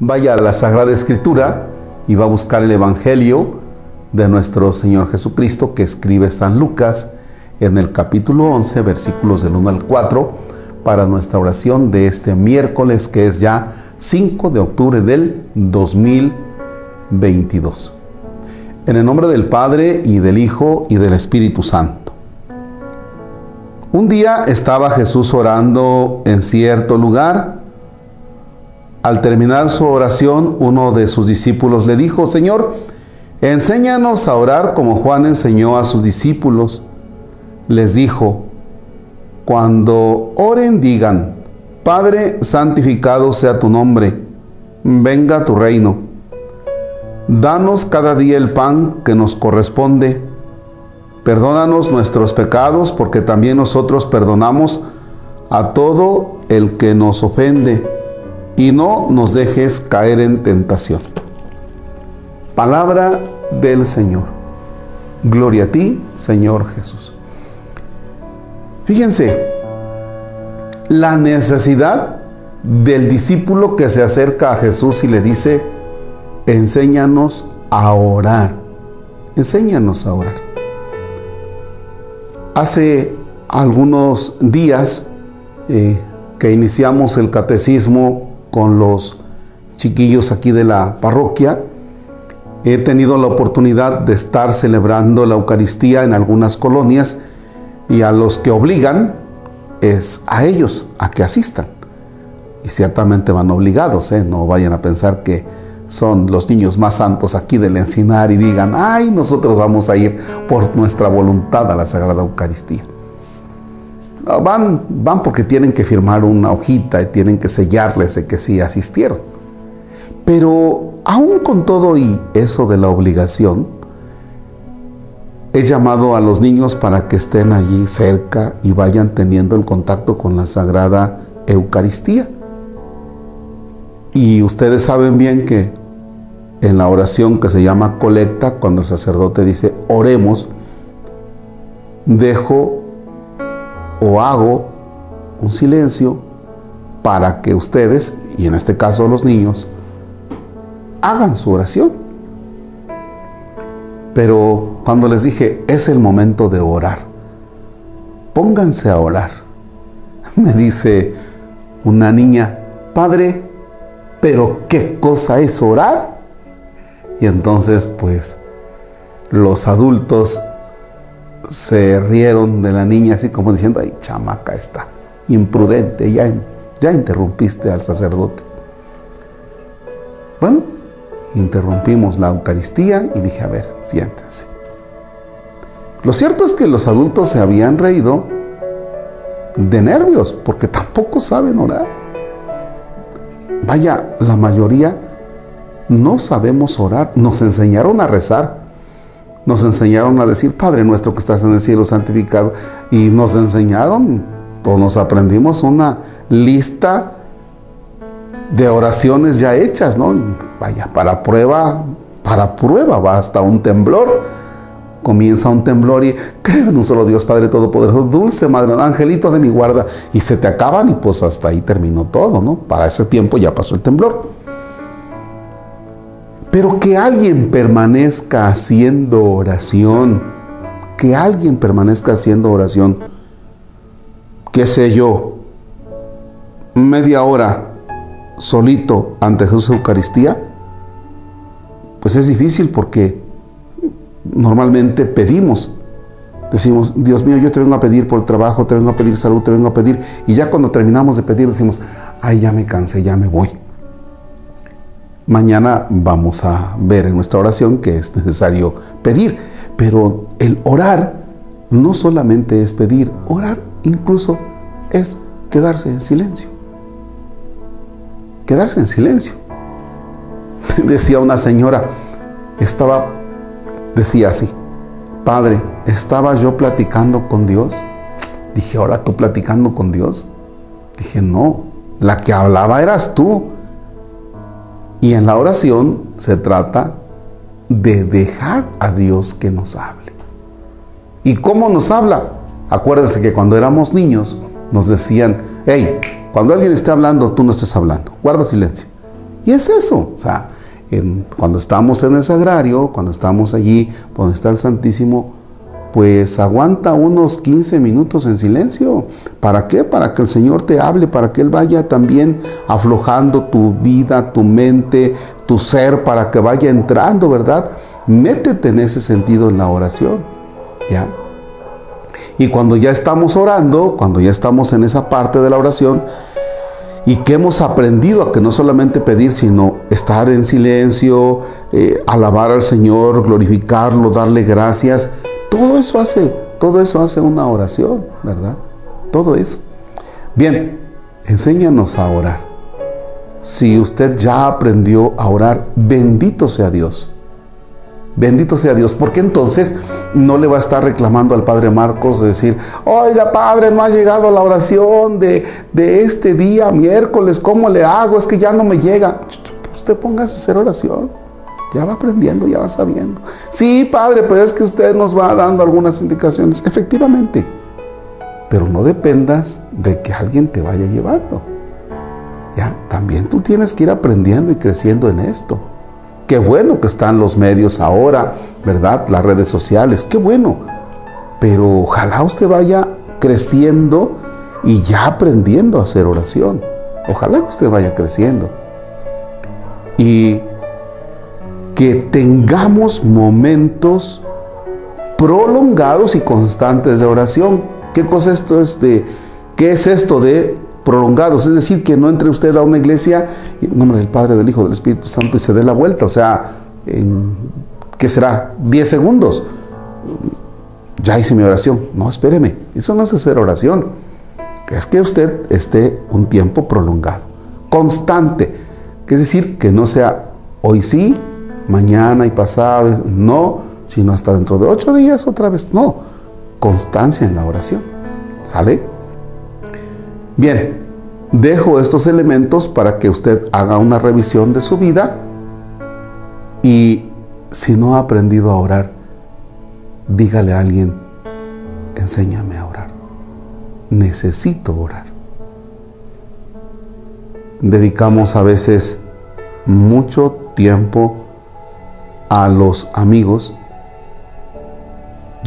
vaya a la Sagrada Escritura y va a buscar el Evangelio de nuestro Señor Jesucristo que escribe San Lucas en el capítulo 11, versículos del 1 al 4, para nuestra oración de este miércoles que es ya 5 de octubre del 2022. En el nombre del Padre y del Hijo y del Espíritu Santo. Un día estaba Jesús orando en cierto lugar. Al terminar su oración, uno de sus discípulos le dijo, Señor, enséñanos a orar como Juan enseñó a sus discípulos. Les dijo, cuando oren digan, Padre, santificado sea tu nombre, venga tu reino Danos cada día el pan que nos corresponde. Perdónanos nuestros pecados porque también nosotros perdonamos a todo el que nos ofende y no nos dejes caer en tentación. Palabra del Señor. Gloria a ti, Señor Jesús. Fíjense, la necesidad del discípulo que se acerca a Jesús y le dice, enséñanos a orar. Enséñanos a orar. Hace algunos días eh, que iniciamos el catecismo con los chiquillos aquí de la parroquia, he tenido la oportunidad de estar celebrando la Eucaristía en algunas colonias y a los que obligan es a ellos a que asistan. Y ciertamente van obligados, ¿eh? no vayan a pensar que son los niños más santos aquí del encinar y digan, ay, nosotros vamos a ir por nuestra voluntad a la Sagrada Eucaristía. Van, van porque tienen que firmar una hojita y tienen que sellarles de que sí asistieron. Pero aún con todo y eso de la obligación, he llamado a los niños para que estén allí cerca y vayan teniendo el contacto con la Sagrada Eucaristía. Y ustedes saben bien que en la oración que se llama colecta, cuando el sacerdote dice oremos, dejo o hago un silencio para que ustedes, y en este caso los niños, hagan su oración. Pero cuando les dije, es el momento de orar, pónganse a orar. Me dice una niña, Padre, pero ¿qué cosa es orar? Y entonces pues los adultos se rieron de la niña así como diciendo, ay, chamaca está, imprudente, ya, ya interrumpiste al sacerdote. Bueno, interrumpimos la Eucaristía y dije, a ver, siéntense. Lo cierto es que los adultos se habían reído de nervios porque tampoco saben orar. Vaya, la mayoría no sabemos orar. Nos enseñaron a rezar. Nos enseñaron a decir, Padre nuestro que estás en el cielo, santificado. Y nos enseñaron, o nos aprendimos una lista de oraciones ya hechas, ¿no? Vaya, para prueba, para prueba va hasta un temblor. Comienza un temblor y creo en un solo Dios Padre Todopoderoso, dulce Madre, angelito de mi guarda, y se te acaban y pues hasta ahí terminó todo, ¿no? Para ese tiempo ya pasó el temblor. Pero que alguien permanezca haciendo oración, que alguien permanezca haciendo oración, qué sé yo, media hora solito ante Jesús Eucaristía, pues es difícil porque normalmente pedimos. Decimos, Dios mío, yo te vengo a pedir por el trabajo, te vengo a pedir salud, te vengo a pedir. Y ya cuando terminamos de pedir decimos, ay, ya me cansé, ya me voy. Mañana vamos a ver en nuestra oración que es necesario pedir, pero el orar no solamente es pedir, orar incluso es quedarse en silencio. Quedarse en silencio. Decía una señora, estaba, decía así, Padre, ¿estaba yo platicando con Dios? Dije, ahora tú platicando con Dios. Dije, no, la que hablaba eras tú y en la oración se trata de dejar a Dios que nos hable. ¿Y cómo nos habla? Acuérdense que cuando éramos niños nos decían, hey, cuando alguien esté hablando, tú no estés hablando, guarda silencio. Y es eso, o sea, cuando estamos en el sagrario, cuando estamos allí donde está el Santísimo, pues aguanta unos 15 minutos en silencio. ¿Para qué? Para que el Señor te hable, para que Él vaya también aflojando tu vida, tu mente, tu ser, para que vaya entrando, ¿verdad? Métete en ese sentido en la oración, ¿ya? Y cuando ya estamos orando, cuando ya estamos en esa parte de la oración, y que hemos aprendido a que no solamente pedir, sino estar en silencio, eh, alabar al Señor, glorificarlo, darle gracias, todo eso hace, todo eso hace una oración, ¿verdad? Todo eso. Bien, enséñanos a orar. Si usted ya aprendió a orar, bendito sea Dios. Bendito sea Dios, porque entonces no le va a estar reclamando al Padre Marcos de decir, oiga Padre, no ha llegado la oración de, de este día, miércoles, ¿cómo le hago? Es que ya no me llega. Usted póngase a hacer oración. Ya va aprendiendo, ya va sabiendo. Sí, Padre, pero es que usted nos va dando algunas indicaciones. Efectivamente. Pero no dependas de que alguien te vaya llevando. Ya, también tú tienes que ir aprendiendo y creciendo en esto. Qué bueno que están los medios ahora, ¿verdad? Las redes sociales, qué bueno. Pero ojalá usted vaya creciendo y ya aprendiendo a hacer oración. Ojalá que usted vaya creciendo. Y que tengamos momentos prolongados y constantes de oración. ¿Qué cosa esto es de qué es esto de prolongados? Es decir, que no entre usted a una iglesia en nombre del Padre, del Hijo, del Espíritu Santo y se dé la vuelta, o sea, en ¿qué será? 10 segundos. Ya hice mi oración. No, espéreme. Eso no es hacer oración. Es que usted esté un tiempo prolongado, constante. Es decir, que no sea hoy sí, mañana y pasado, no, sino hasta dentro de ocho días otra vez, no, constancia en la oración, ¿sale? Bien, dejo estos elementos para que usted haga una revisión de su vida y si no ha aprendido a orar, dígale a alguien, enséñame a orar, necesito orar. Dedicamos a veces mucho tiempo a los amigos,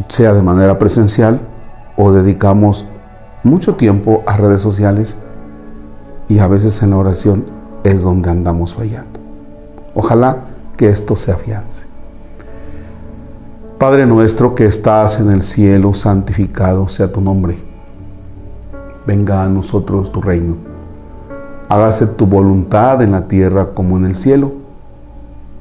sea de manera presencial o dedicamos mucho tiempo a redes sociales y a veces en la oración es donde andamos fallando. Ojalá que esto se afiance. Padre nuestro que estás en el cielo, santificado sea tu nombre. Venga a nosotros tu reino. Hágase tu voluntad en la tierra como en el cielo.